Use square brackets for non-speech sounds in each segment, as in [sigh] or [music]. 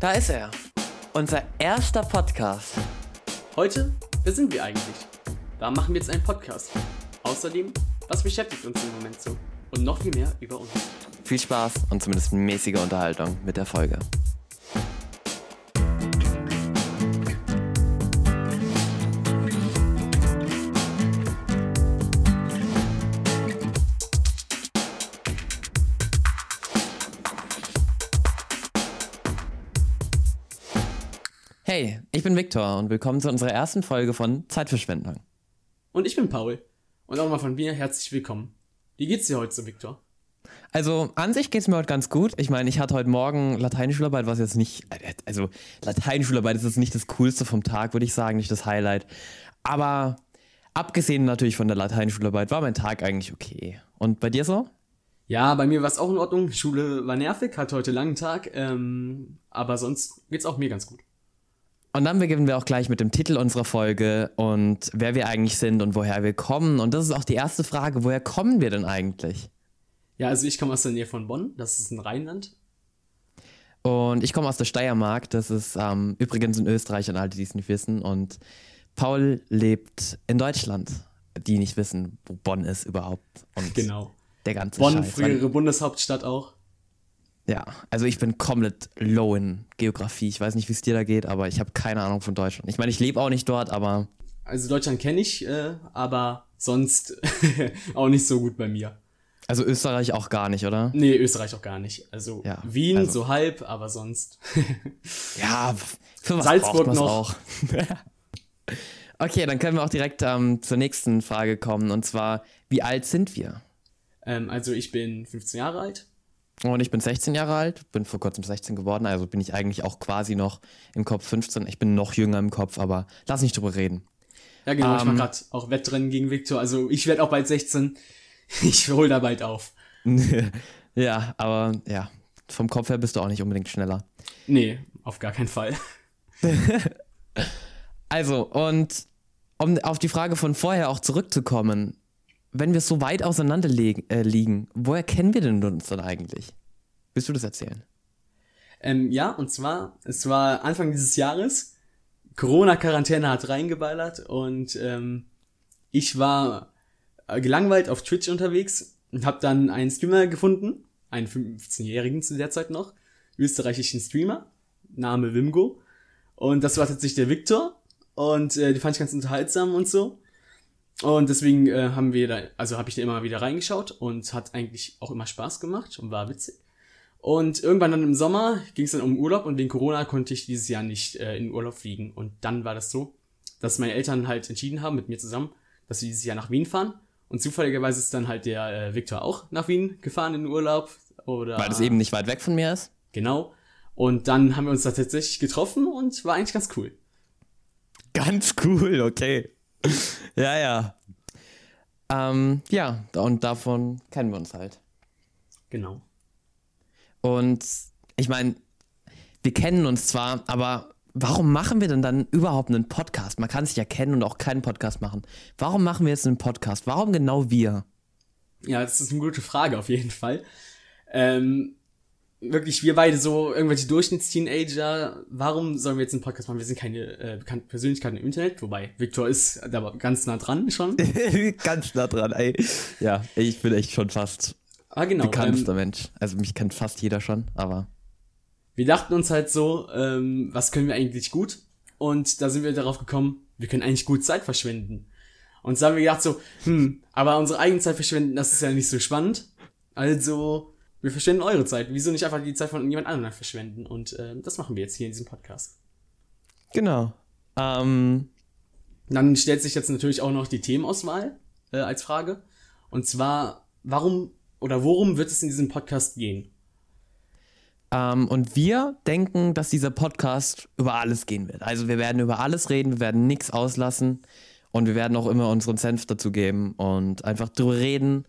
Da ist er. Unser erster Podcast. Heute, wer sind wir eigentlich? Da machen wir jetzt einen Podcast. Außerdem, was beschäftigt uns im Moment so? Und noch viel mehr über uns. Viel Spaß und zumindest mäßige Unterhaltung mit der Folge. Bin Viktor und willkommen zu unserer ersten Folge von Zeitverschwendung. Und ich bin Paul. Und auch mal von mir herzlich willkommen. Wie geht's dir heute so, Viktor? Also an sich geht's mir heute ganz gut. Ich meine, ich hatte heute Morgen Lateinschularbeit, was jetzt nicht, also Lateinschularbeit ist jetzt nicht das Coolste vom Tag, würde ich sagen, nicht das Highlight. Aber abgesehen natürlich von der Lateinschularbeit war mein Tag eigentlich okay. Und bei dir so? Ja, bei mir war es auch in Ordnung. Schule war nervig, hatte heute einen langen Tag, ähm, aber sonst geht's auch mir ganz gut. Und dann beginnen wir auch gleich mit dem Titel unserer Folge und wer wir eigentlich sind und woher wir kommen. Und das ist auch die erste Frage, woher kommen wir denn eigentlich? Ja, also ich komme aus der Nähe von Bonn, das ist ein Rheinland. Und ich komme aus der Steiermark, das ist ähm, übrigens in Österreich an alle, die es nicht wissen. Und Paul lebt in Deutschland, die nicht wissen, wo Bonn ist überhaupt. Und genau. Der ganze Bonn, Scheiß. frühere Bundeshauptstadt auch. Ja, also ich bin komplett low in Geografie. Ich weiß nicht, wie es dir da geht, aber ich habe keine Ahnung von Deutschland. Ich meine, ich lebe auch nicht dort, aber. Also Deutschland kenne ich, äh, aber sonst [laughs] auch nicht so gut bei mir. Also Österreich auch gar nicht, oder? Nee, Österreich auch gar nicht. Also Ja, Wien also- so halb, aber sonst. [laughs] Ja, für was Salzburg braucht noch. auch. [laughs] okay, dann können wir auch direkt ähm, zur nächsten Frage kommen. Und zwar, wie alt sind wir? ähm, also ich bin 15 Jahre alt. Und ich bin 16 Jahre alt, bin vor kurzem 16 geworden, also bin ich eigentlich auch quasi noch im Kopf 15. Ich bin noch jünger im Kopf, aber lass nicht drüber reden. Ja, genau, ich Ähm. mache gerade auch Wettrennen gegen Viktor. Also ich werde auch bald 16. [laughs] Ich hol da bald auf. [laughs] ja, aber ja, vom Kopf her bist du auch nicht unbedingt schneller. Nee, auf gar keinen Fall. [laughs] Also, und um auf die Frage von vorher auch zurückzukommen, wenn wir so weit auseinander äh, liegen, woher kennen wir denn uns dann eigentlich? Willst du das erzählen? Ähm, ja, und zwar, es war Anfang dieses Jahres. Corona-Quarantäne hat reingeballert und ähm, ich war äh, gelangweilt auf Twitch unterwegs und habe dann einen Streamer gefunden, einen 15-Jährigen zu der Zeit noch, österreichischen Streamer, Name Wimgo. Und das war tatsächlich der Viktor und äh, die fand ich ganz unterhaltsam und so. Und deswegen äh, haben wir da, also habe ich da immer wieder reingeschaut und hat eigentlich auch immer Spaß gemacht und war witzig. Und irgendwann dann im Sommer ging es dann um Urlaub und wegen Corona konnte ich dieses Jahr nicht äh, in Urlaub fliegen. Und dann war das so, dass meine Eltern halt entschieden haben, mit mir zusammen, dass wir dieses Jahr nach Wien fahren. Und zufälligerweise ist dann halt der äh, Viktor auch nach Wien gefahren in den Urlaub. Oder Weil das eben nicht weit weg von mir ist. Genau. Und dann haben wir uns da tatsächlich getroffen und war eigentlich ganz cool. Ganz cool, okay. [laughs] ja, ja. Ähm, ja, und davon kennen wir uns halt. Genau. Und ich meine, wir kennen uns zwar, aber warum machen wir denn dann überhaupt einen Podcast? Man kann sich ja kennen und auch keinen Podcast machen. Warum machen wir jetzt einen Podcast? Warum genau wir? Ja, das ist eine gute Frage auf jeden Fall. Ähm, wirklich, wir beide so irgendwelche Durchschnittsteenager, warum sollen wir jetzt einen Podcast machen? Wir sind keine äh, bekannten Persönlichkeiten im Internet, wobei Viktor ist da ganz nah dran schon. [laughs] Ganz nah dran, ey. Ja, ich bin echt schon fast Ah, genau. bekanntester Ähm, Mensch. Also mich kennt fast jeder schon, aber. wir dachten uns halt so, ähm, was können wir eigentlich gut? Und da sind wir darauf gekommen, wir können eigentlich gut Zeit verschwenden. Und da haben wir gedacht so, hm, aber unsere eigene Zeit verschwenden, das ist ja nicht so spannend. Also, wir verschwenden eure Zeit. Wieso nicht einfach die Zeit von jemand anderem verschwenden? Und ähm, das machen wir jetzt hier in diesem Podcast. Genau. Ähm, Dann stellt sich jetzt natürlich auch noch die Themenauswahl äh, als Frage. Und zwar, warum oder worum wird es in diesem Podcast gehen? Ähm, und wir denken, dass dieser Podcast über alles gehen wird. Also wir werden über alles reden, wir werden nichts auslassen und wir werden auch immer unseren Senf dazu geben und einfach drüber reden,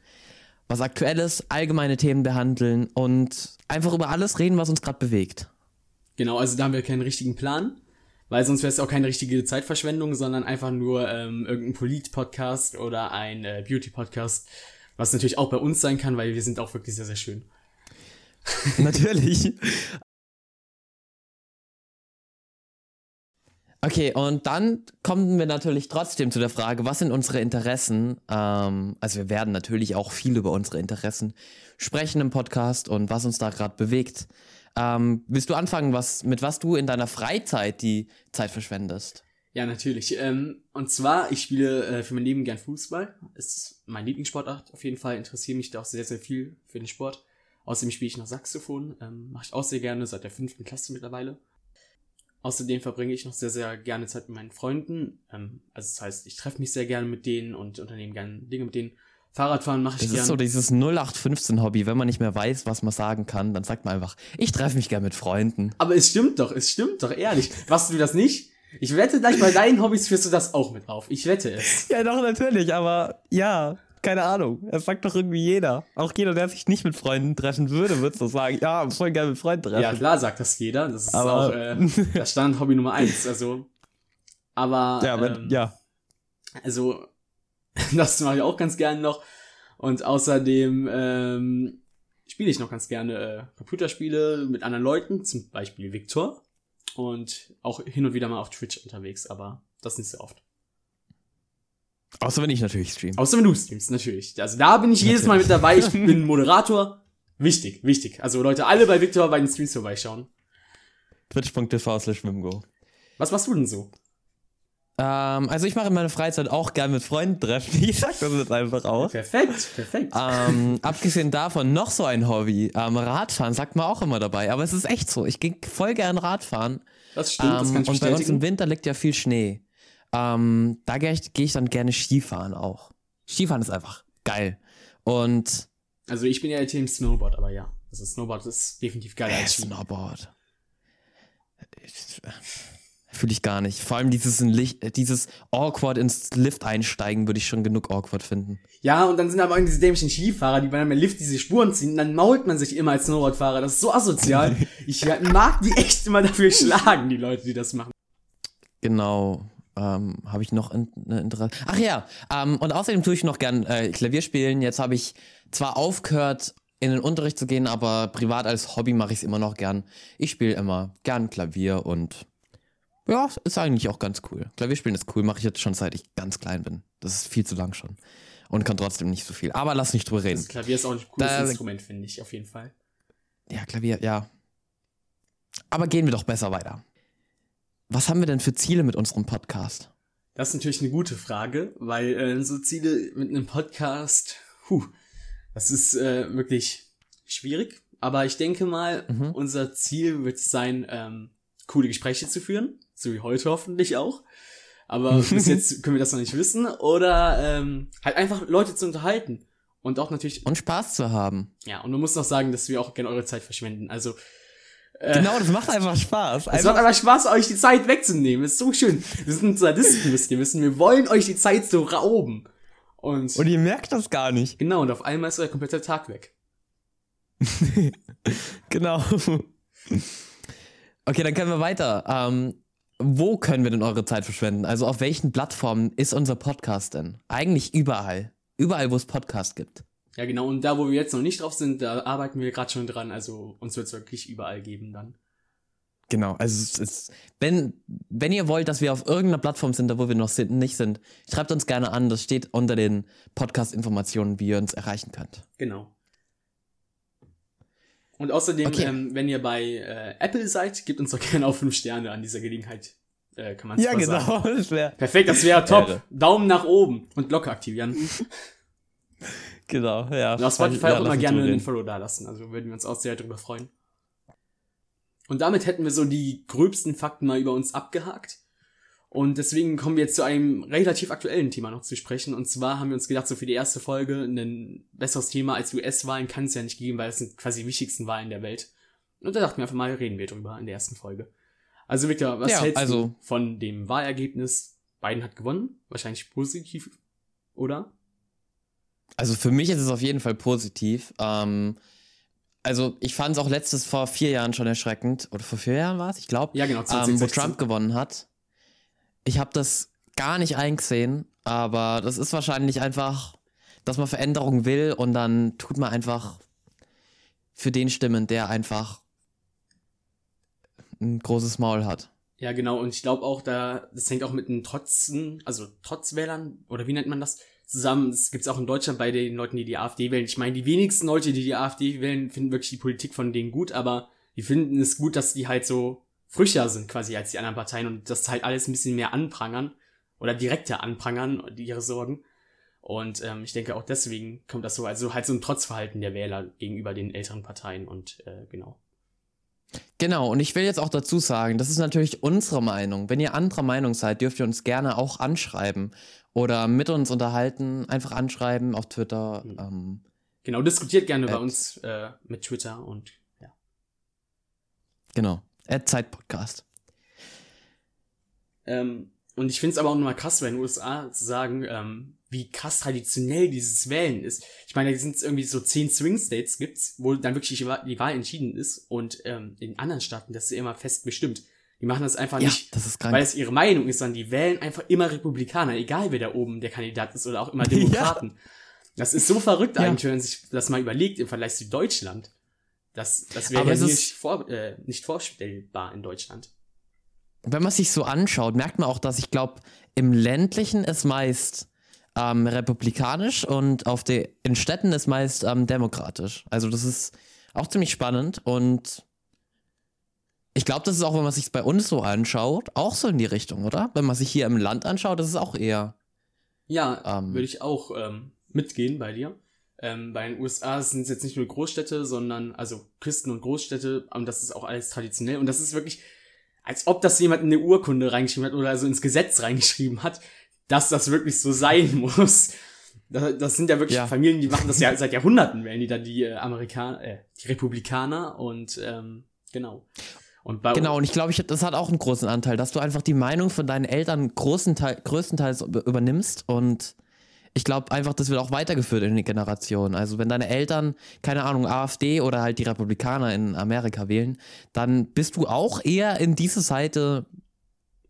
was aktuell ist, allgemeine Themen behandeln und einfach über alles reden, was uns gerade bewegt. Genau, also da haben wir keinen richtigen Plan, weil sonst wäre es auch keine richtige Zeitverschwendung, sondern einfach nur ähm, irgendein Polit-Podcast oder ein äh, Beauty-Podcast, was natürlich auch bei uns sein kann, weil wir sind auch wirklich sehr, sehr schön. Natürlich. [laughs] Okay, und dann kommen wir natürlich trotzdem zu der Frage, was sind unsere Interessen? Ähm, also wir werden natürlich auch viel über unsere Interessen sprechen im Podcast und was uns da gerade bewegt. Ähm, willst du anfangen, was, mit was du in deiner Freizeit die Zeit verschwendest? Ja, natürlich. Ähm, und zwar, ich spiele äh, für mein Leben gern Fußball. Ist mein Lieblingssportart auf jeden Fall. Interessiere mich da auch sehr, sehr viel für den Sport. Außerdem spiele ich noch Saxophon. Ähm, Mache ich auch sehr gerne seit der fünften Klasse mittlerweile. Außerdem verbringe ich noch sehr, sehr gerne Zeit mit meinen Freunden. Ähm, also das heißt, ich treffe mich sehr gerne mit denen und unternehme gerne Dinge mit denen. Fahrradfahren mache ich Das gerne. ist so dieses 0815-Hobby. Wenn man nicht mehr weiß, was man sagen kann, dann sagt man einfach, ich treffe mich gern mit Freunden. Aber es stimmt doch, es stimmt doch, ehrlich. Machst du das nicht? Ich wette gleich bei deinen Hobbys führst du das auch mit auf. Ich wette es. Ja, doch, natürlich, aber ja, keine Ahnung. Das sagt doch irgendwie jeder. Auch jeder, der sich nicht mit Freunden treffen würde, würde so sagen, ja, voll gerne mit Freunden treffen. Ja, klar sagt das jeder. Das ist Aber- auch äh, [laughs] das Standard-Hobby Nummer eins. Also, aber ja, aber, ähm, ja. also [laughs] das mache ich auch ganz gerne noch. Und außerdem ähm, spiele ich noch ganz gerne äh, Computerspiele mit anderen Leuten, zum Beispiel Victor. Und auch hin und wieder mal auf Twitch unterwegs, aber das nicht so oft. Außer wenn ich natürlich stream. Außer wenn du streamst, natürlich. Also da bin ich jedes Mal mit dabei. Ich bin Moderator. Wichtig, wichtig. Also Leute, alle bei Victor bei den Streams vorbeischauen. Twitch.tv slash Wimgo. Was machst du denn so? Ähm, also ich mache in meiner Freizeit auch gern mit Freunden treffen. [laughs] Ich sag das jetzt einfach aus. Perfekt, perfekt. ähm, abgesehen davon noch so ein Hobby. Ähm, Radfahren sagt man auch immer dabei. Aber es ist echt so. Ich gehe voll gern Radfahren. Das stimmt, das Ähm, kann ich und bei uns im bestätigen. Winter liegt ja viel Schnee. Ähm, da gehe ich, geh ich dann gerne Skifahren auch. Skifahren ist einfach geil. Und Also ich bin ja Team Snowboard, aber ja. Also Snowboard ist definitiv geiler äh. Snowboard. Fühle ich gar nicht. Vor allem dieses, in Licht, dieses awkward ins Lift einsteigen würde ich schon genug awkward finden. Ja, und dann sind aber irgendwie diese dämlichen Skifahrer, die bei einem Lift diese Spuren ziehen, dann mault man sich immer als Snowboardfahrer. Das ist so asozial. [laughs] Ich mag die echt immer dafür schlagen, die Leute, die das machen. Genau. Ähm, habe ich noch in, eine Interesse. Ach ja, ähm, und außerdem tue ich noch gern äh, Klavier spielen. Jetzt habe ich zwar aufgehört, in den Unterricht zu gehen, aber privat als Hobby mache ich es immer noch gern. Ich spiele immer gern Klavier und ja, ist eigentlich auch ganz cool. Klavierspielen ist cool, mache ich jetzt schon seit ich ganz klein bin. Das ist viel zu lang schon. Und kann trotzdem nicht so viel. Aber lass nicht drüber reden. Das Klavier ist auch ein cooles Da- Instrument, finde ich, auf jeden Fall. Ja, Klavier, ja. Aber gehen wir doch besser weiter. Was haben wir denn für Ziele mit unserem Podcast? Das ist natürlich eine gute Frage, weil äh, so Ziele mit einem Podcast, puh, das ist äh, wirklich schwierig. Aber ich denke mal, Mhm. unser Ziel wird es sein, ähm, coole Gespräche zu führen, so wie heute hoffentlich auch. Aber [laughs] bis jetzt können wir das noch nicht wissen. Oder ähm, halt einfach Leute zu unterhalten. Und auch natürlich, Und Spaß zu haben. ja, und man muss noch sagen, dass wir auch gerne eure Zeit verschwenden. Also, Genau, das macht einfach Spaß. es macht einfach Spaß, euch die Zeit wegzunehmen. ist so schön. Wir sind Sadisten, müsst ihr wissen. Wir wollen euch die Zeit so rauben. Und, und ihr merkt das gar nicht. genau, und auf einmal ist euer kompletter Tag weg. [laughs] Genau. Okay, dann können wir weiter. Ähm, wo können wir denn eure Zeit verschwenden? Also auf welchen Plattformen ist unser Podcast denn? Eigentlich überall. Überall, wo es Podcast gibt. Ja, genau. Und da, wo wir jetzt noch nicht drauf sind, da arbeiten wir gerade schon dran. Also uns wird es wirklich überall geben dann. Genau, also es ist, wenn, wenn ihr wollt, dass wir auf irgendeiner Plattform sind, da wo wir noch sind, nicht sind, schreibt uns gerne an. Das steht unter den Podcast-Informationen, wie ihr uns erreichen könnt. Genau. Und außerdem, Okay. ähm, wenn ihr bei äh, Apple seid, gebt uns doch [laughs] gerne auch fünf Sterne an dieser Gelegenheit. Äh, kann man super sagen. [laughs] Das wär, Perfekt, das wäre top. Daumen nach oben und Glocke aktivieren. [laughs] genau, ja. Und auf Spotify Ja, auch immer gerne einen. Follow da lassen. Also würden wir uns auch sehr darüber freuen. Und damit hätten wir so die gröbsten Fakten mal über uns abgehakt. Und deswegen kommen wir jetzt zu einem relativ aktuellen Thema noch zu sprechen. Und zwar haben wir uns gedacht, so für die erste Folge ein besseres Thema als US-Wahlen kann es ja nicht geben, weil es sind quasi die wichtigsten Wahlen der Welt. Und da dachten wir einfach mal, reden wir drüber in der ersten Folge. Also Victor, was Ja, hältst also- du von dem Wahlergebnis? Biden hat gewonnen, wahrscheinlich positiv, oder? Also für mich ist es auf jeden Fall positiv. Ähm, also ich fand es auch letztes vor vier Jahren schon erschreckend. Oder vor vier Jahren war es, ich glaube. Ja, genau, ähm, wo 2016. Trump gewonnen hat. Ich habe das gar nicht eingesehen, aber das ist wahrscheinlich einfach, dass man Veränderung will und dann tut man einfach für den stimmen, der einfach ein großes Maul hat. Ja, genau. Und ich glaube auch, da, das hängt auch mit den Trotzen, also Trotzwählern, oder wie nennt man das, zusammen. Das gibt's auch in Deutschland bei den Leuten, die die AfD wählen. Ich meine, die wenigsten Leute, die die AfD wählen, finden wirklich die Politik von denen gut, aber die finden es gut, dass die halt so frücher sind quasi als die anderen Parteien und das halt alles ein bisschen mehr anprangern oder direkter anprangern, ihre Sorgen. Und ähm, ich denke auch deswegen kommt das so, also halt so ein Trotzverhalten der Wähler gegenüber den älteren Parteien und äh, genau. Genau, und ich will jetzt auch dazu sagen, das ist natürlich unsere Meinung. Wenn ihr anderer Meinung seid, dürft ihr uns gerne auch anschreiben oder mit uns unterhalten, einfach anschreiben auf Twitter. Mhm. Ähm, genau, diskutiert gerne bei uns äh, mit Twitter und ja. Genau, Zeitpodcast. Ähm, und ich finde es aber auch nochmal krass, bei den USA zu sagen, ähm, wie krass traditionell dieses Wählen ist. Ich meine, da sind irgendwie so zehn Swing States gibt's, wo dann wirklich die Wahl entschieden ist und ähm, in anderen Staaten das ist ja immer fest bestimmt. Die machen das einfach ja, nicht, das weil es ihre Meinung ist, sondern die wählen einfach immer Republikaner, egal wer da oben der Kandidat ist oder auch immer [laughs] Demokraten. ja. Das ist so verrückt ja. eigentlich, wenn man sich das mal überlegt im Vergleich zu Deutschland. Das, das wäre ja nicht, vor, äh, nicht vorstellbar in Deutschland. Wenn man sich so anschaut, merkt man auch, dass ich glaube, im ländlichen es meist ähm, republikanisch und auf den in Städten ist meist ähm, demokratisch. Also das ist auch ziemlich spannend und ich glaube, das ist auch, wenn man sich bei uns so anschaut, auch so in die Richtung, oder? Wenn man sich hier im Land anschaut, das ist auch eher. Ja, ähm, würde ich auch ähm, mitgehen bei dir. Ähm, bei den USA sind es jetzt nicht nur Großstädte, sondern also Küsten und Großstädte, und das ist auch alles traditionell. Und das ist wirklich, als ob das jemand in eine Urkunde reingeschrieben hat oder so ins Gesetz reingeschrieben hat, dass das wirklich so sein [laughs] muss. Das, das sind ja wirklich ja. Familien, die machen das ja seit Jahrhunderten, wählen die da die äh, Amerikaner, äh, die Republikaner und ähm, genau. Und genau, und ich glaube, ich, das hat auch einen großen Anteil, dass du einfach die Meinung von deinen Eltern großen Teil, größtenteils übernimmst und ich glaube einfach, das wird auch weitergeführt in die Generation. Also wenn deine Eltern, keine Ahnung, AfD oder halt die Republikaner in Amerika wählen, dann bist du auch eher in diese Seite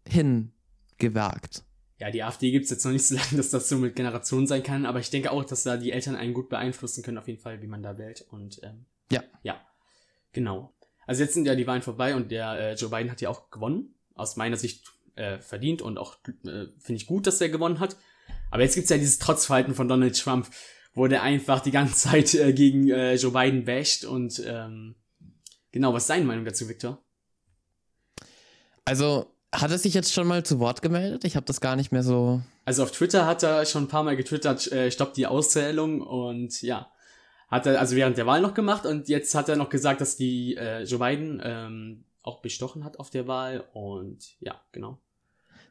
hingewagt ja, die AfD gibt's jetzt noch nicht so [laughs] lange, dass das so mit Generationen sein kann, aber ich denke auch, dass da die Eltern einen gut beeinflussen können, auf jeden Fall, wie man da wählt. Und ähm, ja. Ja, genau. Also jetzt sind ja die Wahlen vorbei und der äh, Joe Biden hat ja auch gewonnen. Aus meiner Sicht äh, verdient und auch äh, finde ich gut, dass er gewonnen hat. Aber jetzt gibt's ja dieses Trotzverhalten von Donald Trump, wo der einfach die ganze [laughs] Zeit äh, gegen äh, Joe Biden basht und ähm, genau, was ist deine Meinung dazu, Victor? Also, hat er sich jetzt schon mal zu Wort gemeldet? Ich habe das gar nicht mehr so. Also auf Twitter hat er schon ein paar Mal getwittert, äh, stoppt die Auszählung und ja. Hat er also während der Wahl noch gemacht und jetzt hat er noch gesagt, dass die äh, Joe Biden ähm, auch bestochen hat auf der Wahl und ja, genau.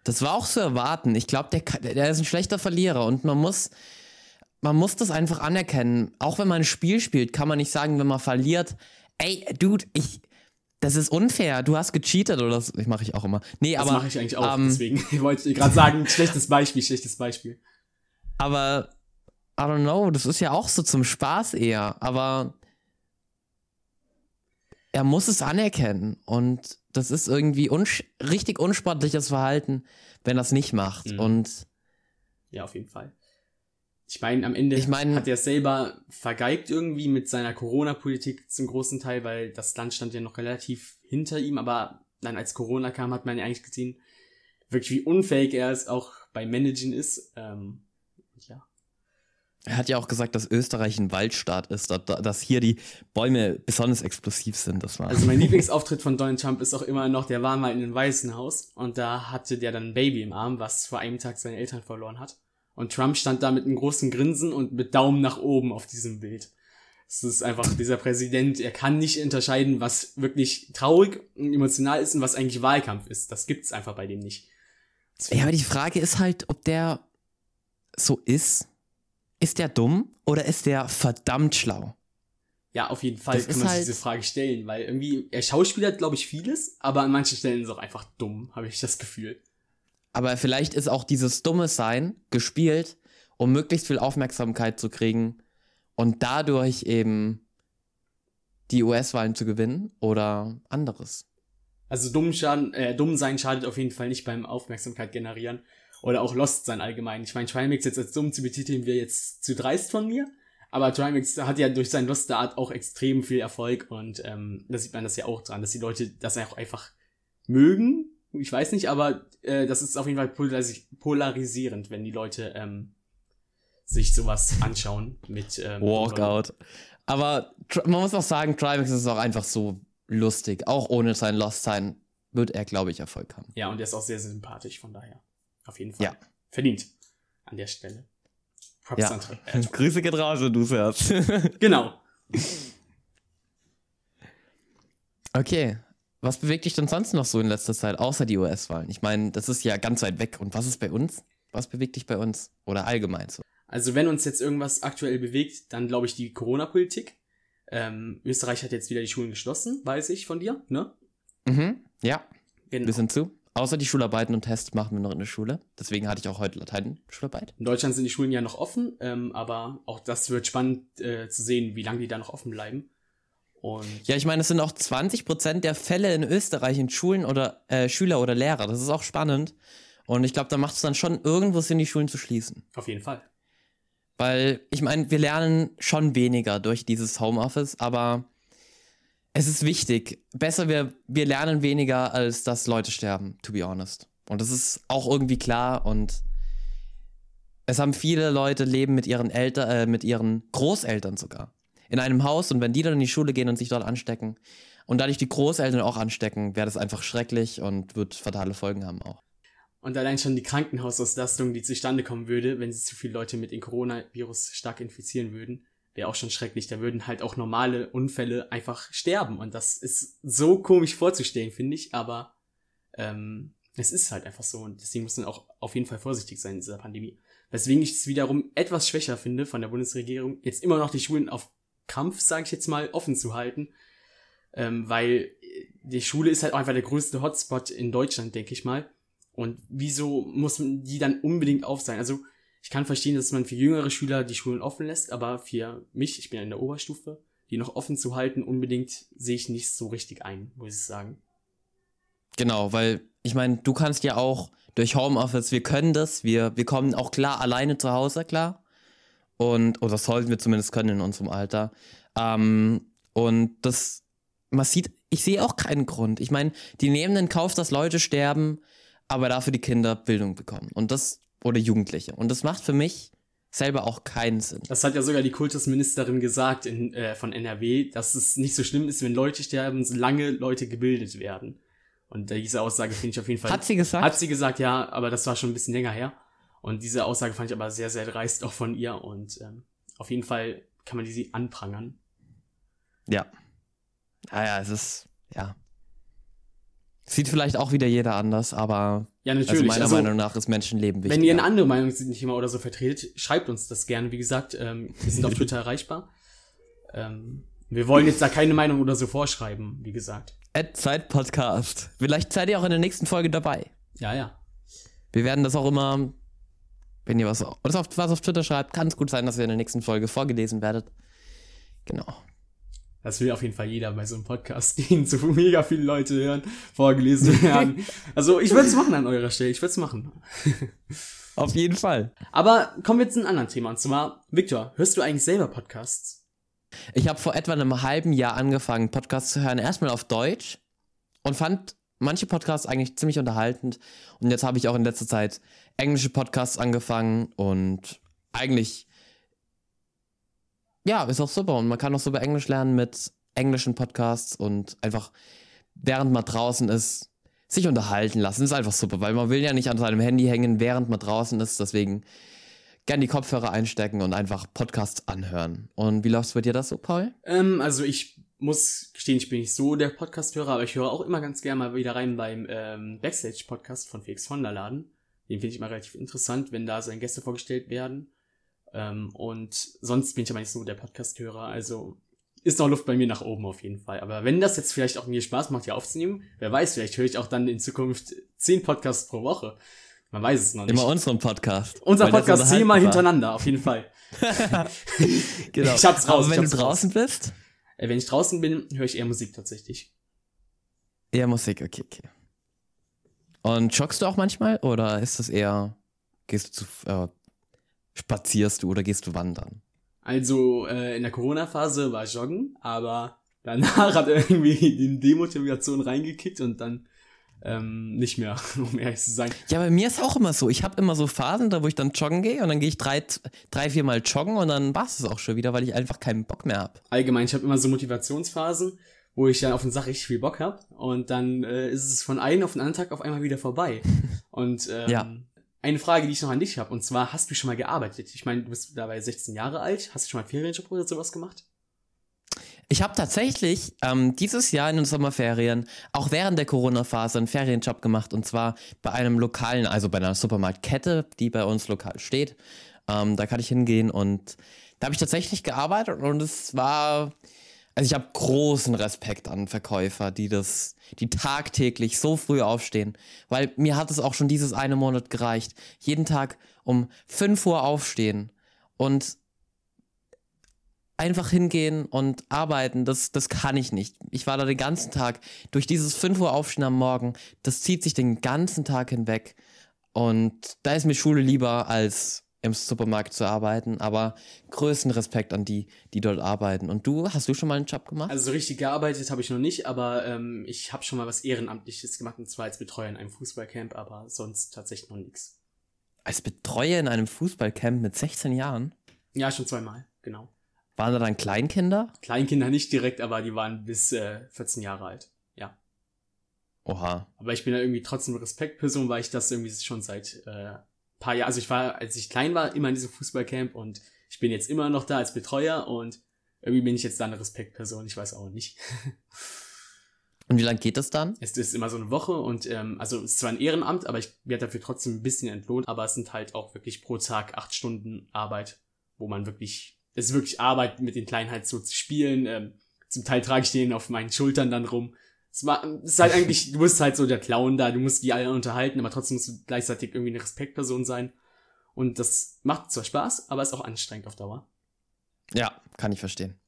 Das war auch zu erwarten. Ich glaube, der, der ist ein schlechter Verlierer und man muss, man muss das einfach anerkennen. Auch wenn man ein Spiel spielt, kann man nicht sagen, wenn man verliert, ey, Dude, ich, das ist unfair. Du hast gecheatet oder das, ich mache ich auch immer. Nee, das aber mache ich eigentlich auch. Ähm, deswegen [laughs] ich wollte gerade sagen, schlechtes Beispiel, schlechtes Beispiel. Aber I don't know, das ist ja auch so zum Spaß eher. Aber er muss es anerkennen und das ist irgendwie uns richtig unsportliches Verhalten, wenn er es nicht macht. Mhm. Und ja, auf jeden Fall. Ich meine, am Ende ich mein, hat er selber vergeigt irgendwie mit seiner Corona-Politik zum großen Teil, weil das Land stand ja noch relativ hinter ihm, aber dann als Corona kam, hat man ja eigentlich gesehen, wirklich wie unfähig er es auch beim Managen ist. Ähm, ja. Er hat ja auch gesagt, dass Österreich ein Waldstaat ist, dass hier die Bäume besonders explosiv sind. Das war also mein Lieblingsauftritt von Donald Trump ist auch immer noch, der war mal in einem Weißen Haus und da hatte der dann ein Baby im Arm, was vor einem Tag seine Eltern verloren hat. Und Trump stand da mit einem großen Grinsen und mit Daumen nach oben auf diesem Bild. Es ist einfach dieser Präsident, er kann nicht unterscheiden, was wirklich traurig und emotional ist und was eigentlich Wahlkampf ist. Das gibt's einfach bei dem nicht. Ja, aber die Frage ist halt, ob der so ist. Ist der dumm oder ist der verdammt schlau? Ja, auf jeden Fall das kann man halt sich diese Frage stellen, weil irgendwie, er schauspielert, glaube ich, vieles, aber an manchen Stellen ist er auch einfach dumm, habe ich das Gefühl. Aber vielleicht ist auch dieses dumme Sein gespielt, um möglichst viel Aufmerksamkeit zu kriegen und dadurch eben die US-Wahlen zu gewinnen oder anderes. Also dumm, schaden, äh, dumm sein schadet auf jeden Fall nicht beim Aufmerksamkeit generieren oder auch Lost sein allgemein. Ich meine, Trimax jetzt als dumm zu betiteln wir jetzt zu dreist von mir, aber Trimax hat ja durch seine Lost Art auch extrem viel Erfolg und ähm, da sieht man das ja auch dran, dass die Leute das auch einfach mögen Ich weiß nicht, aber äh, das ist auf jeden Fall polaris polarisierend, wenn die Leute ähm, sich sowas [laughs] anschauen mit ähm, Walkout. Aber man muss auch sagen, Trimax ist auch einfach so lustig. Auch ohne sein Lost sein wird er, glaube ich, Erfolg haben. Ja, und er ist auch sehr, sympathisch, von daher. Auf jeden Fall. Ja. Verdient. An der Stelle. Props ja. Äh, [laughs] Grüße geht raus, wenn du es hörst. genau. [laughs] Okay. Was bewegt dich denn sonst noch so in letzter Zeit, außer die US-Wahlen? Ich meine, das ist ja ganz weit weg. Und was ist bei uns? Was bewegt dich bei uns? Oder allgemein so? Also, wenn uns jetzt irgendwas aktuell bewegt, dann glaube ich die Corona-Politik. Ähm, Österreich hat jetzt wieder die Schulen geschlossen, weiß ich von dir, ne? Mhm, ja. Genau. Sind zu. Außer die Schularbeiten und Tests machen wir noch in der Schule. Deswegen hatte ich auch heute Latein-Schularbeit. In Deutschland sind die Schulen ja noch offen, ähm, aber auch das wird spannend äh, zu sehen, wie lange die da noch offen bleiben. Und ja, ich meine, es sind auch 20 Prozent der Fälle in Österreich in Schulen oder äh, Schüler oder Lehrer. Das ist auch spannend. Und ich glaube, da macht es dann schon irgendwo Sinn, die Schulen zu schließen. Auf jeden Fall. Weil, ich meine, wir lernen schon weniger durch dieses Homeoffice, aber es ist wichtig. Besser, wir, wir lernen weniger, als dass Leute sterben, to be honest. Und das ist auch irgendwie klar und es haben viele Leute leben mit ihren Eltern, äh, mit ihren Großeltern sogar in einem Haus und wenn die dann in die Schule gehen und sich dort anstecken und dadurch die Großeltern auch anstecken, wäre das einfach schrecklich und wird fatale Folgen haben auch. Und allein schon die Krankenhausauslastung, die zustande kommen würde, wenn sie zu viele Leute mit dem Coronavirus stark infizieren würden, wäre auch schon schrecklich. Da würden halt auch normale Unfälle einfach sterben. Und das ist so komisch vorzustellen, finde ich. Aber ähm, es ist halt einfach so. Und deswegen muss man auch auf jeden Fall vorsichtig sein in dieser Pandemie. Weswegen ich es wiederum etwas schwächer finde von der Bundesregierung, jetzt immer noch die Schulen auf Kampf, sage ich jetzt mal, offen zu halten. Ähm, weil die Schule ist halt einfach der größte Hotspot in Deutschland, denke ich mal. Und wieso muss man die dann unbedingt auf sein? Also ich kann verstehen, dass man für jüngere Schüler die Schulen offen lässt, aber für mich, ich bin in der Oberstufe, die noch offen zu halten, unbedingt sehe ich nicht so richtig ein, muss ich sagen. Genau, weil ich meine, du kannst ja auch durch Homeoffice, wir können das, wir, wir kommen auch klar alleine zu Hause klar. Und, oder sollten wir zumindest können in unserem Alter. Ähm, und das, man sieht, ich sehe auch keinen Grund. Ich meine, die nehmen den Kauf, dass Leute sterben, aber dafür die Kinder Bildung bekommen. Und das, oder Jugendliche. Und das macht für mich selber auch keinen Sinn. Das hat ja sogar die Kultusministerin gesagt in, äh, von NRW, dass es nicht so schlimm ist, wenn Leute sterben, solange Leute gebildet werden. Und diese Aussage finde ich auf jeden Fall. Hat sie gesagt? Hat sie gesagt, ja, aber das war schon ein bisschen länger her. Und diese Aussage fand ich aber sehr, sehr dreist auch von ihr. Und ähm, auf jeden Fall kann man die anprangern. Ja. Ah es ist, ja. Sieht vielleicht auch wieder jeder anders, aber ja, natürlich. Also meiner also, Meinung nach ist Menschenleben wichtig. Wenn ihr eine andere Meinung zu dem Thema oder so vertretet, schreibt uns das gerne. Wie gesagt, ähm, wir sind auf [laughs] Twitter erreichbar. Ähm, wir wollen jetzt da keine Meinung oder so vorschreiben, wie gesagt. Zeit Podcast. Vielleicht seid ihr auch in der nächsten Folge dabei. Ja, ja. Wir werden das auch immer wenn ihr was, was auf, was auf Twitter schreibt, kann es gut sein, dass ihr in der nächsten Folge vorgelesen werdet. Genau. Das will auf jeden Fall jeder bei so einem Podcast, [laughs] den so mega viele Leute hören, vorgelesen [laughs] werden. also ich würde es machen an eurer Stelle, ich würde es machen. [laughs] auf jeden Fall. Aber kommen wir jetzt zu einem anderen Thema. Und zwar, Victor, hörst du eigentlich selber Podcasts? Ich habe vor etwa einem halben Jahr angefangen, Podcasts zu hören. Erstmal auf Deutsch und fand manche Podcasts eigentlich ziemlich unterhaltend. Und jetzt habe ich auch in letzter Zeit englische Podcasts angefangen und eigentlich, ja, ist auch super. Und man kann auch super Englisch lernen mit englischen Podcasts und einfach, während man draußen ist, sich unterhalten lassen. Ist einfach super, weil man will ja nicht an seinem Handy hängen, während man draußen ist. Deswegen gern die Kopfhörer einstecken und einfach Podcasts anhören. Und wie läuft's bei dir das so, Paul? Ähm, also ich muss gestehen, ich bin nicht so der Podcast-Hörer, aber ich höre auch immer ganz gerne mal wieder rein beim ähm, Backstage-Podcast von Felix von der Laden. Den finde ich immer relativ interessant, wenn da seine Gäste vorgestellt werden. Ähm, und sonst bin ich aber nicht so der Podcast-Hörer, also ist noch Luft bei mir nach oben auf jeden Fall. Aber wenn das jetzt vielleicht auch mir Spaß macht, hier aufzunehmen, wer weiß, vielleicht höre ich auch dann in Zukunft zehn Podcasts pro Woche. Man weiß es noch nicht. Immer unseren Podcast. Unser Podcast zehnmal hintereinander, auf jeden Fall. [laughs] genau. Ich hab's raus. Aber wenn du draußen raus. bist? Äh, wenn ich draußen bin, höre ich eher Musik tatsächlich. Eher Musik, okay, okay. Und joggst du auch manchmal oder ist das eher, gehst du zu, äh, spazierst du oder gehst du wandern? Also äh, in der Corona-Phase war Joggen, aber danach [laughs] hat irgendwie die Demotivation reingekickt und dann ähm, nicht mehr, [laughs] um ehrlich zu sein. Ja, bei mir ist auch immer so. Ich habe immer so Phasen, da wo ich dann joggen gehe und dann gehe ich drei, drei vier Mal joggen und dann war es auch schon wieder, weil ich einfach keinen Bock mehr habe. Allgemein, ich habe immer so Motivationsphasen, wo ich dann auf eine Sache richtig viel Bock habe und dann äh, ist es von einem auf den anderen Tag auf einmal wieder vorbei. [laughs] Und ähm, Ja. eine Frage, die ich noch an dich habe, und zwar, hast du schon mal gearbeitet? Ich meine, du bist dabei 16 Jahre alt. Hast du schon mal Ferienjob oder sowas gemacht? Ich habe tatsächlich ähm, dieses Jahr in den Sommerferien auch während der Corona-Phase einen Ferienjob gemacht und zwar bei einem lokalen, also bei einer Supermarktkette, die bei uns lokal steht. Ähm, da kann ich hingehen und da habe ich tatsächlich gearbeitet und es war, also ich habe großen Respekt an Verkäufer, die das, die tagtäglich so früh aufstehen, weil mir hat es auch schon dieses eine Monat gereicht, jeden Tag um 5 Uhr aufstehen und einfach hingehen und arbeiten, das, das kann ich nicht. Ich war da den ganzen Tag. Durch dieses 5 Uhr Aufstehen am Morgen, das zieht sich den ganzen Tag hinweg. Und da ist mir Schule lieber, als im Supermarkt zu arbeiten. Aber größten Respekt an die, die dort arbeiten. Und du, hast du schon mal einen Job gemacht? Also so richtig gearbeitet habe ich noch nicht, aber ähm, ich habe schon mal was Ehrenamtliches gemacht, und zwar als Betreuer in einem Fußballcamp, aber sonst tatsächlich noch nichts. Als Betreuer in einem Fußballcamp mit 16 Jahren? Ja, schon zweimal, genau. Waren da dann Kleinkinder? Kleinkinder nicht direkt, aber die waren bis äh, 14 Jahre alt. Ja. Oha. Aber ich bin da irgendwie trotzdem Respektperson, weil ich das irgendwie schon seit äh, paar Jahren, also ich war, als ich klein war, immer in diesem Fußballcamp und ich bin jetzt immer noch da als Betreuer und irgendwie bin ich jetzt da eine Respektperson, ich weiß auch nicht. Und wie lange geht das dann? Es ist immer so eine Woche und ähm, also es ist zwar ein Ehrenamt, aber ich werde dafür trotzdem ein bisschen entlohnt, aber es sind halt auch wirklich pro Tag acht Stunden Arbeit, wo man wirklich, es ist wirklich Arbeit, mit den Kleinen halt so zu spielen. Ähm, zum Teil trage ich den auf meinen Schultern dann rum. Es ist halt eigentlich, du bist halt so der Clown da, du musst die alle unterhalten, aber trotzdem musst du gleichzeitig irgendwie eine Respektperson sein. Und das macht zwar Spaß, aber ist auch anstrengend auf Dauer. Ja, kann ich verstehen.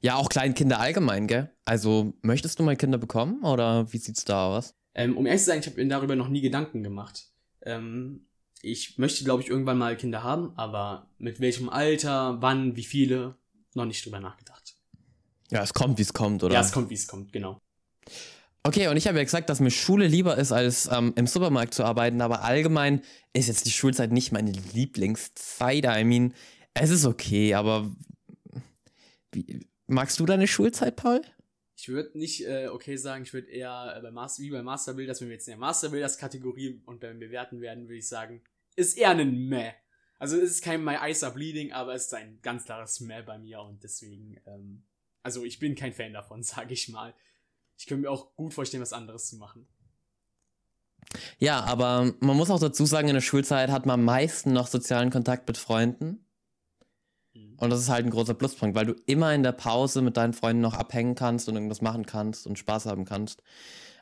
Ja, auch Kleinkinder allgemein, gell? Also, möchtest du mal Kinder bekommen oder wie sieht's da aus? Ähm, um ehrlich zu sein, ich habe mir darüber noch nie Gedanken gemacht. Ähm, ich möchte, glaube ich, irgendwann mal Kinder haben, aber mit welchem Alter, wann, wie viele, noch nicht drüber nachgedacht. Ja, es kommt, wie es kommt, oder? Ja, es kommt, wie es kommt, genau. Okay, und ich habe ja gesagt, dass mir Schule lieber ist, als ähm, im Supermarkt zu arbeiten, aber allgemein ist jetzt die Schulzeit nicht meine Lieblingszeit. I mean, es ist okay, aber wie, magst du deine Schulzeit, Paul? Ich würde nicht äh, okay sagen, ich würde eher äh, bei Master, wie bei Masterbuilders, wenn wir jetzt in der Masterbuilders-Kategorie und beim Bewerten werden, würde ich sagen, ist eher ein Meh. Also es ist kein My Eyes Are Bleeding, aber es ist ein ganz klares Meh bei mir und deswegen, ähm, also ich bin kein Fan davon, [laughs] sage ich mal. Ich könnte mir auch gut vorstellen, was anderes zu machen. Ja, aber man muss auch dazu sagen, in der Schulzeit hat man am meisten noch sozialen Kontakt mit Freunden. Mhm. Und das ist halt ein großer Pluspunkt, weil du immer in der Pause mit deinen Freunden noch abhängen kannst und irgendwas machen kannst und Spaß haben kannst.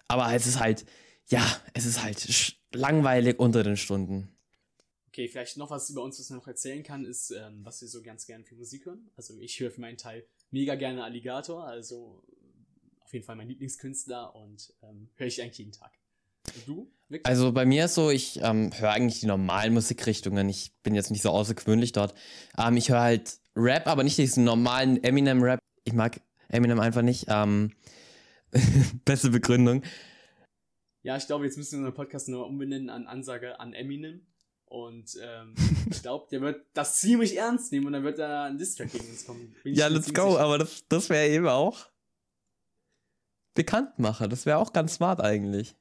Aber es ist halt, ja, es ist halt langweilig unter den Stunden. Okay, vielleicht noch was über uns, was man noch erzählen kann, ist, ähm, was wir so ganz gerne für Musik hören. Also ich höre für meinen Teil mega gerne Alligator, also auf jeden Fall mein Lieblingskünstler und ähm, höre ich eigentlich jeden Tag. Und du? Victor? Also bei mir ist so, ich ähm, höre eigentlich die normalen Musikrichtungen. Ich bin jetzt nicht so außergewöhnlich dort. Ähm, ich höre halt Rap, aber nicht diesen normalen Eminem-Rap. Ich mag Eminem einfach nicht. Ähm, [laughs] beste Begründung. Ja, ich glaube, jetzt müssen wir unseren Podcast nochmal umbenennen an Ansage an Eminem. Und ähm, [laughs] ich glaube, der wird das ziemlich ernst nehmen und dann wird da ein Distrack gegen uns kommen. Ja, let's go. sicher. Aber das, das wäre eben auch Bekanntmacher. Das wäre auch ganz smart eigentlich.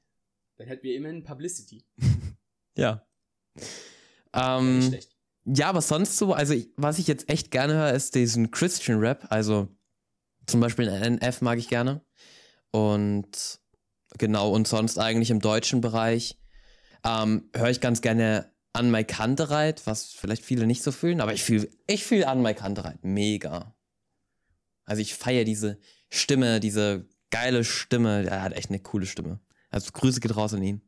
Dann hätten wir immerhin Publicity. [laughs] Ja. Nicht Ähm, schlecht. ja, aber sonst so, also ich, was ich jetzt echt gerne höre, ist diesen Christian Rap. Also zum Beispiel NF mag ich gerne. Und genau, und sonst eigentlich im deutschen Bereich ähm, höre ich ganz gerne an Mai Kantereit, was vielleicht viele nicht so fühlen, aber ich fühle ich fühl an Mai Kantereit mega. Also ich feiere diese Stimme, diese geile Stimme. Er hat echt eine coole Stimme. Also Grüße geht raus an ihn.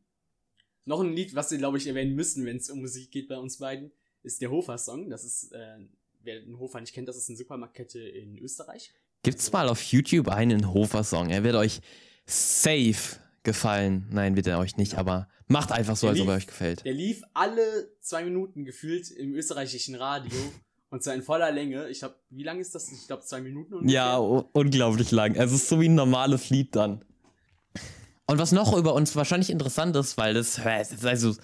Noch ein Lied, was wir, glaube ich, erwähnen müssen, wenn es um Musik geht bei uns beiden, ist der Hofer-Song. Das ist, äh, wer den Hofer nicht kennt, das ist eine Supermarktkette in Österreich. Gibt's mal auf YouTube einen Hofer-Song. Er wird euch safe gefallen. Nein, wird er euch nicht, aber macht einfach so, Der als ob er lief- euch gefällt. Der lief alle zwei Minuten gefühlt im österreichischen Radio [laughs] und zwar in voller Länge. Ich glaube, wie lang ist das? Ich glaube, zwei Minuten ungefähr. Ja, unglaublich lang. Es ist so wie ein normales Lied dann. Und was noch über uns wahrscheinlich interessant ist, weil das, also,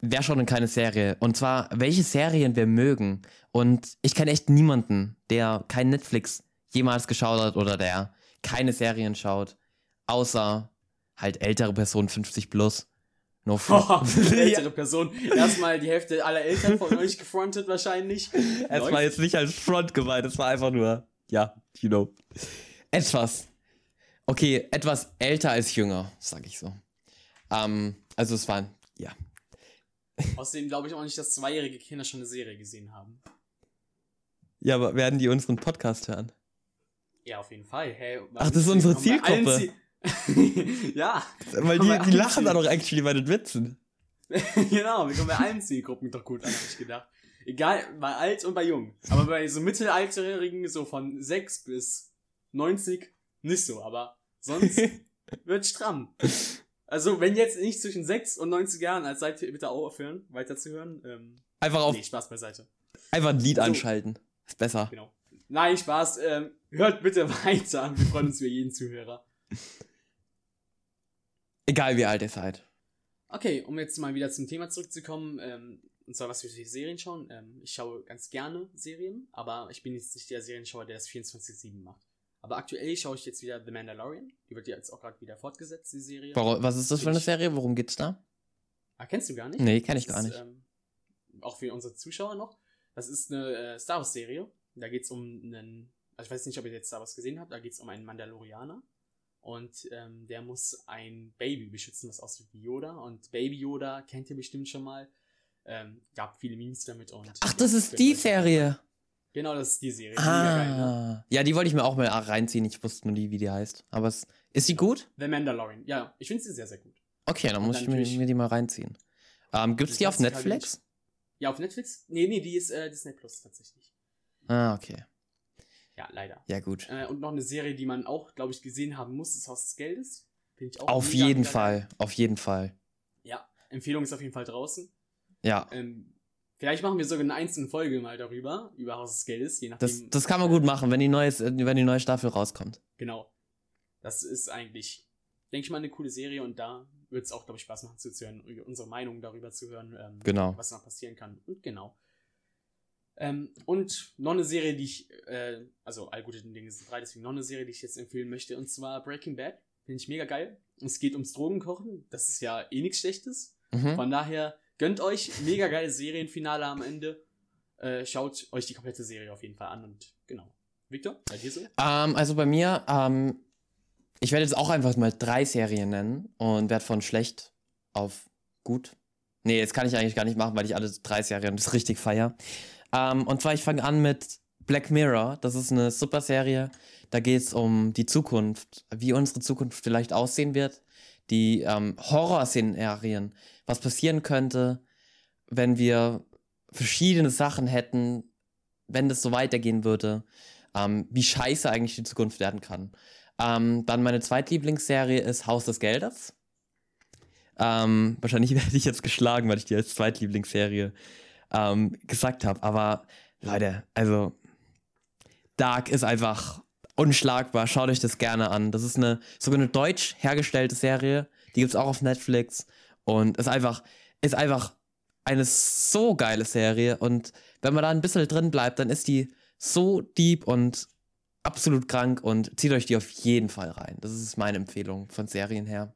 wäre schon eine kleine Serie. Und zwar, welche Serien wir mögen. Und ich kenne echt niemanden, der kein Netflix jemals geschaut hat oder der keine Serien schaut. Außer halt ältere Personen 50 plus. No. [laughs] Oh, ältere Person. Erstmal die Hälfte aller Eltern von euch gefrontet wahrscheinlich. Es war jetzt nicht als Front gemeint, es war einfach nur, ja, you know. Etwas. Okay, etwas älter als jünger, sag ich so. Ähm, also es waren, ja. Außerdem glaube ich auch nicht, dass zweijährige Kinder schon eine Serie gesehen haben. Ja, aber werden die unseren Podcast hören? Ja, auf jeden Fall. Hey, Ach, das ist unsere Zielgruppe. [laughs] ja. Weil die, die lachen da doch eigentlich bei den Witzen. [laughs] genau, wir kommen bei allen Zielgruppen doch gut an, hab ich gedacht. Egal, bei alt und bei jung. Aber bei so Mittelalterjährigen, so von 6 bis 90, nicht so, aber sonst [laughs] wird stramm. Also, wenn jetzt nicht zwischen 6 und 90 Jahren, als seid ihr bitte aufhören, weiterzuhören. Ähm, einfach auf. Nee, Spaß beiseite. Einfach ein Lied so. anschalten. Ist besser. Genau. Nein, Spaß. Ähm, hört bitte weiter. Wir freuen uns über jeden Zuhörer. Egal wie alt ihr seid. Okay, um jetzt mal wieder zum Thema zurückzukommen, ähm, und zwar was wir für Serien schauen. Ähm, ich schaue ganz gerne Serien, aber ich bin jetzt nicht der Serienschauer, der das 24-7 macht. Aber aktuell schaue ich jetzt wieder The Mandalorian. Die wird jetzt auch gerade wieder fortgesetzt, die Serie. Warum, was ist das für eine Serie? Worum geht's da? Ah, kennst du gar nicht? Nee, kenn ich gar nicht. Ist, ähm, auch für unsere Zuschauer noch. Das ist eine äh, Star Wars-Serie. Da geht's um einen, also ich weiß nicht, ob ihr jetzt Star Wars gesehen habt, da geht's um einen Mandalorianer. Und ähm, der muss ein Baby beschützen, das aussieht wie Yoda. Und Baby Yoda kennt ihr bestimmt schon mal. Ähm, gab viele Memes damit. Und Ach, das ist die Serie. Genau, das ist die Serie. Ah, geil, ne? Ja, die wollte ich mir auch mal reinziehen. Ich wusste nur nie, wie die heißt. Aber es, ist sie gut? The Mandalorian. Ja, ich finde sie sehr, sehr gut. Okay, dann und muss dann ich mir, mir, die mal reinziehen. Ähm, Gibt es die auf Netflix? Ja, auf Netflix? Nee, nee, die ist äh, Disney Plus tatsächlich. Ah, okay. Ja, leider. Ja, gut. Äh, und noch eine Serie, die man auch, glaube ich, gesehen haben muss, ist Haus des Geldes. Finde ich auch Auf jeden Fall, geil. auf jeden Fall. Ja, Empfehlung ist auf jeden Fall draußen. Ja. Ähm, vielleicht machen wir sogar eine einzelne Folge mal darüber, über Haus des Geldes, je nachdem. Das, das kann man gut machen, wenn die, neues, wenn die neue Staffel rauskommt. Genau. Das ist eigentlich, denke ich mal, eine coole Serie und da wird es auch, glaube ich, Spaß machen zuzuhören, unsere Meinung darüber zu hören, ähm, genau. was noch passieren kann. Und genau. Ähm, und noch eine Serie, die ich, äh, also all gute Dinge sind drei, deswegen noch eine Serie, die ich jetzt empfehlen möchte, und zwar Breaking Bad. Finde ich mega geil. Es geht ums Drogenkochen. Das ist ja eh nichts Schlechtes. Mhm. Von daher gönnt euch mega geile Serienfinale am Ende. Äh, schaut euch die komplette Serie auf jeden Fall an und genau. Victor, bei dir so? Ähm, also bei mir, ähm, ich werde jetzt auch einfach mal drei Serien nennen und werde von schlecht auf gut. Nee, jetzt kann ich eigentlich gar nicht machen, weil ich alle drei Serien das richtig feier. Ähm, und zwar, ich fange an mit Black Mirror. Das ist eine super Serie. Da geht es um die Zukunft, wie unsere Zukunft vielleicht aussehen wird. Die ähm, Horrorszenarien, was passieren könnte, wenn wir verschiedene Sachen hätten, wenn das so weitergehen würde. Ähm, wie scheiße eigentlich die Zukunft werden kann. Ähm, dann meine zweitlieblingsserie ist Haus des Geldes. Ähm, wahrscheinlich [laughs] werde ich jetzt geschlagen, weil ich die als Zweitlieblingsserie ähm, gesagt habe. Aber Leute, also Dark ist einfach unschlagbar. Schaut euch das gerne an. Das ist eine sogar eine deutsch hergestellte Serie. Die gibt es auch auf Netflix und ist einfach ist einfach eine so geile Serie und wenn man da ein bisschen drin bleibt, dann ist die so deep und absolut krank und zieht euch die auf jeden Fall rein. Das ist meine Empfehlung von Serien her.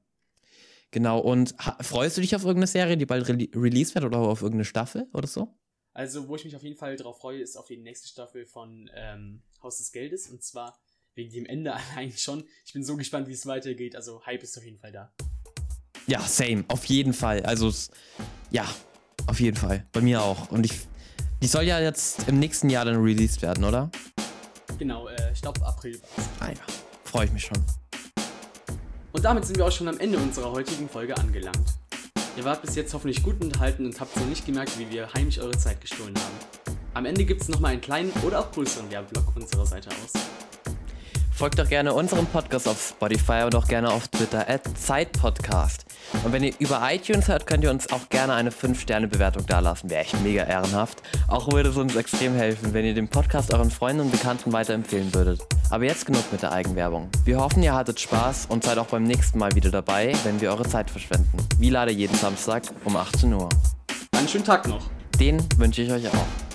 Genau, und freust du dich auf irgendeine Serie, die bald re released wird oder auf irgendeine Staffel oder so? Also, wo ich mich auf jeden Fall drauf freue, ist auf die nächste Staffel von ähm, Haus des Geldes. Und zwar wegen dem Ende [laughs] allein schon. Ich bin so gespannt, wie es weitergeht. Also, Hype ist auf jeden Fall da. Ja, same. Auf jeden Fall. Also, ja, auf jeden Fall. Bei mir auch. Und ich. Die soll ja jetzt im nächsten Jahr dann released werden, oder? Genau, äh, ich glaube April war Ah ja, freue ich mich schon. Und damit sind wir auch schon am Ende unserer heutigen Folge angelangt. Ihr wart bis jetzt hoffentlich gut unterhalten und habt so nicht gemerkt, wie wir heimlich eure Zeit gestohlen haben. Am Ende gibt es nochmal einen kleinen oder auch größeren Werbeblock unserer Seite aus. Folgt doch gerne unserem Podcast auf Spotify und auch gerne auf Twitter at Zeitpodcast. Und wenn ihr über iTunes hört, könnt ihr uns auch gerne eine 5-Sterne-Bewertung dalassen. Wäre echt mega ehrenhaft. Auch würde es uns extrem helfen, wenn ihr den Podcast euren Freunden und Bekannten weiterempfehlen würdet. Aber jetzt genug mit der Eigenwerbung. Wir hoffen, ihr hattet Spaß und seid auch beim nächsten Mal wieder dabei, wenn wir eure Zeit verschwenden. Wie lade jeden Samstag um 18 Uhr. Einen schönen Tag noch. Den wünsche ich euch auch.